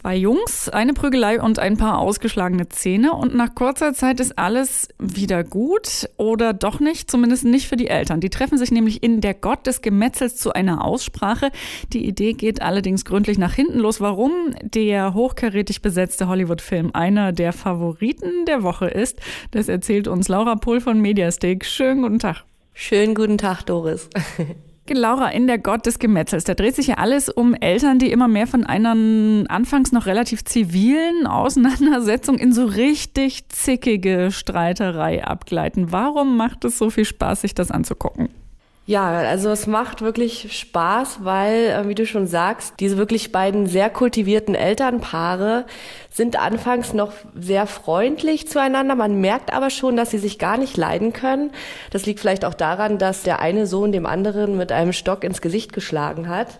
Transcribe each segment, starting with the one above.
Zwei Jungs, eine Prügelei und ein paar ausgeschlagene Zähne und nach kurzer Zeit ist alles wieder gut oder doch nicht, zumindest nicht für die Eltern. Die treffen sich nämlich in Der Gott des Gemetzels zu einer Aussprache. Die Idee geht allerdings gründlich nach hinten los. Warum der hochkarätig besetzte Hollywood-Film einer der Favoriten der Woche ist, das erzählt uns Laura Pohl von Mediastake. Schönen guten Tag. Schönen guten Tag, Doris. Laura, in der Gott des Gemetzels, da dreht sich ja alles um Eltern, die immer mehr von einer anfangs noch relativ zivilen Auseinandersetzung in so richtig zickige Streiterei abgleiten. Warum macht es so viel Spaß, sich das anzugucken? Ja, also es macht wirklich Spaß, weil, äh, wie du schon sagst, diese wirklich beiden sehr kultivierten Elternpaare sind anfangs noch sehr freundlich zueinander. Man merkt aber schon, dass sie sich gar nicht leiden können. Das liegt vielleicht auch daran, dass der eine Sohn dem anderen mit einem Stock ins Gesicht geschlagen hat.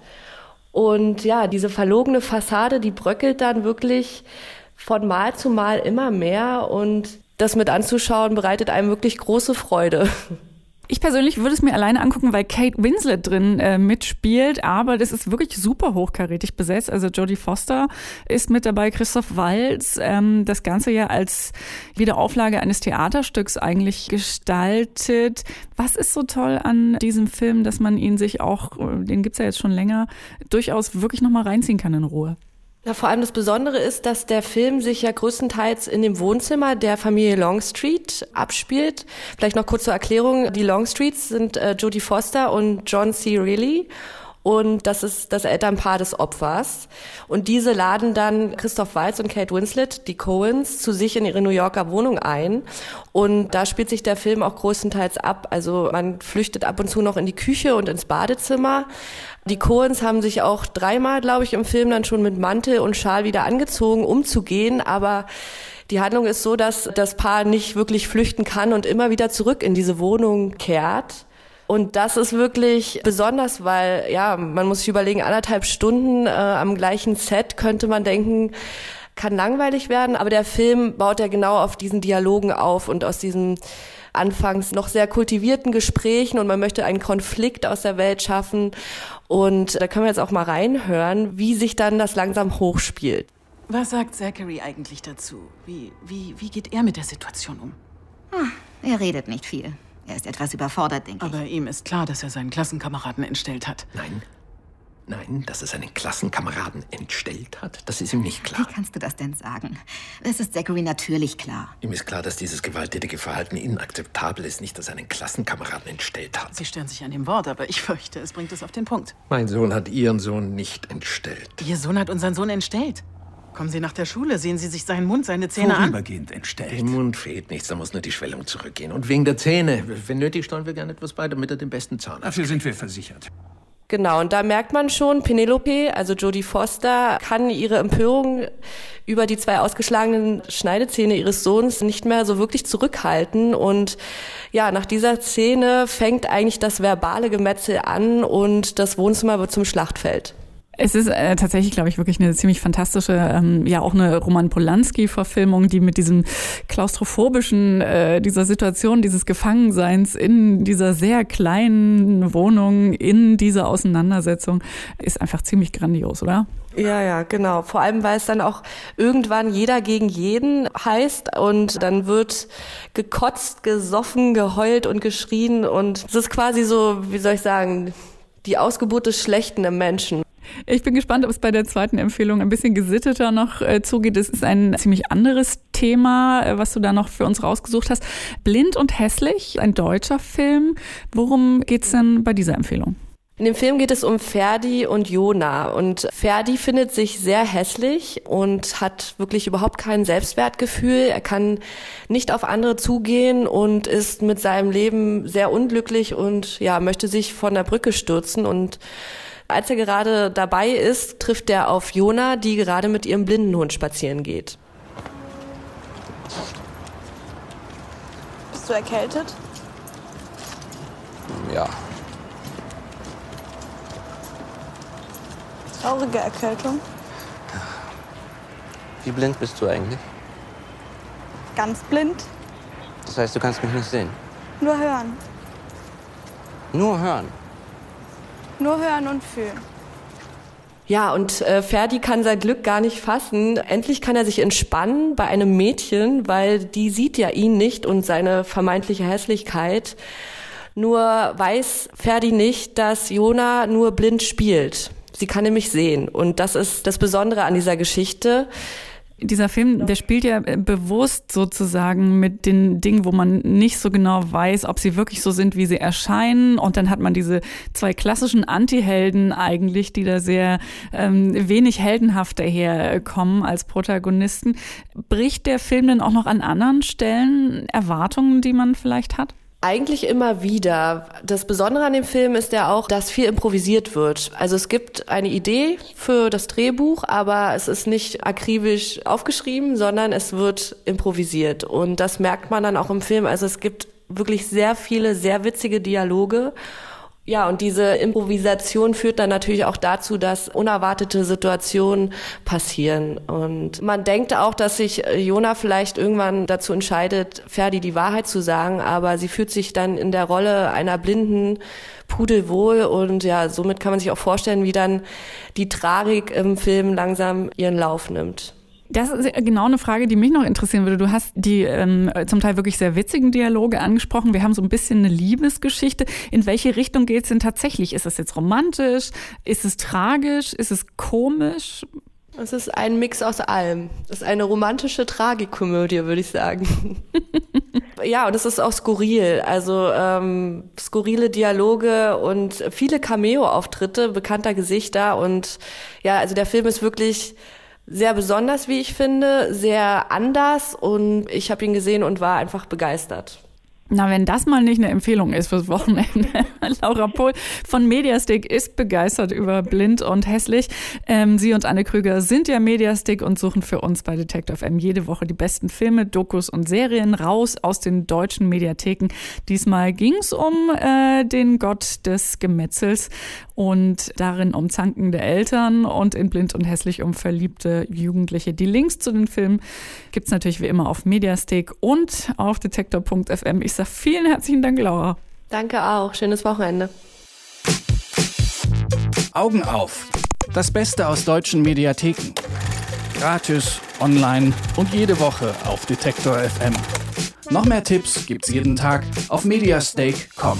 Und ja, diese verlogene Fassade, die bröckelt dann wirklich von Mal zu Mal immer mehr und das mit anzuschauen bereitet einem wirklich große Freude. Ich persönlich würde es mir alleine angucken, weil Kate Winslet drin äh, mitspielt, aber das ist wirklich super hochkarätig besetzt. Also Jodie Foster ist mit dabei, Christoph Walz, ähm, das Ganze ja als Wiederauflage eines Theaterstücks eigentlich gestaltet. Was ist so toll an diesem Film, dass man ihn sich auch, äh, den gibt's ja jetzt schon länger, durchaus wirklich nochmal reinziehen kann in Ruhe? Ja, vor allem das Besondere ist, dass der Film sich ja größtenteils in dem Wohnzimmer der Familie Longstreet abspielt. Vielleicht noch kurz zur Erklärung. Die Longstreets sind äh, Jodie Foster und John C. Reilly und das ist das Elternpaar des Opfers. Und diese laden dann Christoph Waltz und Kate Winslet, die Coens, zu sich in ihre New Yorker Wohnung ein. Und da spielt sich der Film auch größtenteils ab. Also man flüchtet ab und zu noch in die Küche und ins Badezimmer. Die Coens haben sich auch dreimal, glaube ich, im Film dann schon mit Mantel und Schal wieder angezogen, um zu gehen. Aber die Handlung ist so, dass das Paar nicht wirklich flüchten kann und immer wieder zurück in diese Wohnung kehrt. Und das ist wirklich besonders, weil, ja, man muss sich überlegen, anderthalb Stunden äh, am gleichen Set könnte man denken, kann langweilig werden, aber der Film baut ja genau auf diesen Dialogen auf und aus diesen anfangs noch sehr kultivierten Gesprächen und man möchte einen Konflikt aus der Welt schaffen. Und da können wir jetzt auch mal reinhören, wie sich dann das langsam hochspielt. Was sagt Zachary eigentlich dazu? Wie, wie, wie geht er mit der Situation um? Hm, er redet nicht viel. Er ist etwas überfordert, denke ich. Aber ihm ist klar, dass er seinen Klassenkameraden entstellt hat. Nein. Nein, dass er seinen Klassenkameraden entstellt hat, das ist ihm nicht klar. Wie kannst du das denn sagen? Es ist Zachary natürlich klar. Ihm ist klar, dass dieses gewalttätige Verhalten inakzeptabel ist, nicht, dass er einen Klassenkameraden entstellt hat. Sie stören sich an dem Wort, aber ich fürchte, es bringt es auf den Punkt. Mein Sohn hat Ihren Sohn nicht entstellt. Ihr Sohn hat unseren Sohn entstellt? Kommen Sie nach der Schule, sehen Sie sich seinen Mund, seine Zähne an. Vorübergehend entstellt. Dem Mund fehlt nichts, da muss nur die Schwellung zurückgehen. Und wegen der Zähne, wenn nötig, steuern wir gerne etwas bei, damit er den besten Zahn hat. Dafür sind wir versichert. Genau, und da merkt man schon, Penelope, also Jodie Foster, kann ihre Empörung über die zwei ausgeschlagenen Schneidezähne ihres Sohns nicht mehr so wirklich zurückhalten. Und ja, nach dieser Szene fängt eigentlich das verbale Gemetzel an und das Wohnzimmer wird zum Schlachtfeld. Es ist äh, tatsächlich, glaube ich, wirklich eine ziemlich fantastische, ähm, ja auch eine Roman Polanski-Verfilmung, die mit diesem klaustrophobischen, äh, dieser Situation, dieses Gefangenseins in dieser sehr kleinen Wohnung, in dieser Auseinandersetzung, ist einfach ziemlich grandios, oder? Ja, ja, genau. Vor allem, weil es dann auch irgendwann jeder gegen jeden heißt und dann wird gekotzt, gesoffen, geheult und geschrien und es ist quasi so, wie soll ich sagen, die Ausgeburt des Schlechten im Menschen. Ich bin gespannt, ob es bei der zweiten Empfehlung ein bisschen gesitteter noch äh, zugeht. Es ist ein ziemlich anderes Thema, äh, was du da noch für uns rausgesucht hast. Blind und hässlich, ein deutscher Film. Worum geht's denn bei dieser Empfehlung? In dem Film geht es um Ferdi und Jona. Und Ferdi findet sich sehr hässlich und hat wirklich überhaupt kein Selbstwertgefühl. Er kann nicht auf andere zugehen und ist mit seinem Leben sehr unglücklich und ja, möchte sich von der Brücke stürzen und als er gerade dabei ist, trifft er auf Jona, die gerade mit ihrem Blindenhund spazieren geht. Bist du erkältet? Ja. Traurige Erkältung. Wie blind bist du eigentlich? Ganz blind. Das heißt, du kannst mich nicht sehen. Nur hören. Nur hören. Nur hören und fühlen. Ja, und äh, Ferdi kann sein Glück gar nicht fassen. Endlich kann er sich entspannen bei einem Mädchen, weil die sieht ja ihn nicht und seine vermeintliche Hässlichkeit. Nur weiß Ferdi nicht, dass Jona nur blind spielt. Sie kann nämlich sehen. Und das ist das Besondere an dieser Geschichte dieser Film, der spielt ja äh, bewusst sozusagen mit den Dingen, wo man nicht so genau weiß, ob sie wirklich so sind, wie sie erscheinen. Und dann hat man diese zwei klassischen Anti-Helden eigentlich, die da sehr ähm, wenig heldenhaft daherkommen als Protagonisten. Bricht der Film denn auch noch an anderen Stellen Erwartungen, die man vielleicht hat? Eigentlich immer wieder. Das Besondere an dem Film ist ja auch, dass viel improvisiert wird. Also es gibt eine Idee für das Drehbuch, aber es ist nicht akribisch aufgeschrieben, sondern es wird improvisiert. Und das merkt man dann auch im Film. Also es gibt wirklich sehr viele, sehr witzige Dialoge. Ja, und diese Improvisation führt dann natürlich auch dazu, dass unerwartete Situationen passieren. Und man denkt auch, dass sich Jona vielleicht irgendwann dazu entscheidet, Ferdi die Wahrheit zu sagen, aber sie fühlt sich dann in der Rolle einer blinden pudelwohl und ja, somit kann man sich auch vorstellen, wie dann die Tragik im Film langsam ihren Lauf nimmt. Das ist genau eine Frage, die mich noch interessieren würde. Du hast die ähm, zum Teil wirklich sehr witzigen Dialoge angesprochen. Wir haben so ein bisschen eine Liebesgeschichte. In welche Richtung geht es denn tatsächlich? Ist es jetzt romantisch? Ist es tragisch? Ist es komisch? Es ist ein Mix aus allem. Es ist eine romantische Tragikomödie, würde ich sagen. ja, und es ist auch skurril. Also ähm, skurrile Dialoge und viele Cameo-Auftritte bekannter Gesichter. Und ja, also der Film ist wirklich sehr besonders, wie ich finde, sehr anders und ich habe ihn gesehen und war einfach begeistert. Na, wenn das mal nicht eine Empfehlung ist fürs Wochenende. Laura Pohl von Mediastick ist begeistert über Blind und Hässlich. Ähm, sie und Anne Krüger sind ja Mediastick und suchen für uns bei Detective FM jede Woche die besten Filme, Dokus und Serien raus aus den deutschen Mediatheken. Diesmal ging's um äh, den Gott des Gemetzels und darin um zankende Eltern und in Blind und Hässlich um verliebte Jugendliche. Die Links zu den Filmen gibt's natürlich wie immer auf Mediastick und auf detektor.fm. Ich sage vielen herzlichen Dank, Laura. Danke auch. Schönes Wochenende. Augen auf. Das Beste aus deutschen Mediatheken. Gratis, online und jede Woche auf Detektor FM. Noch mehr Tipps gibt's jeden Tag auf mediastake.com.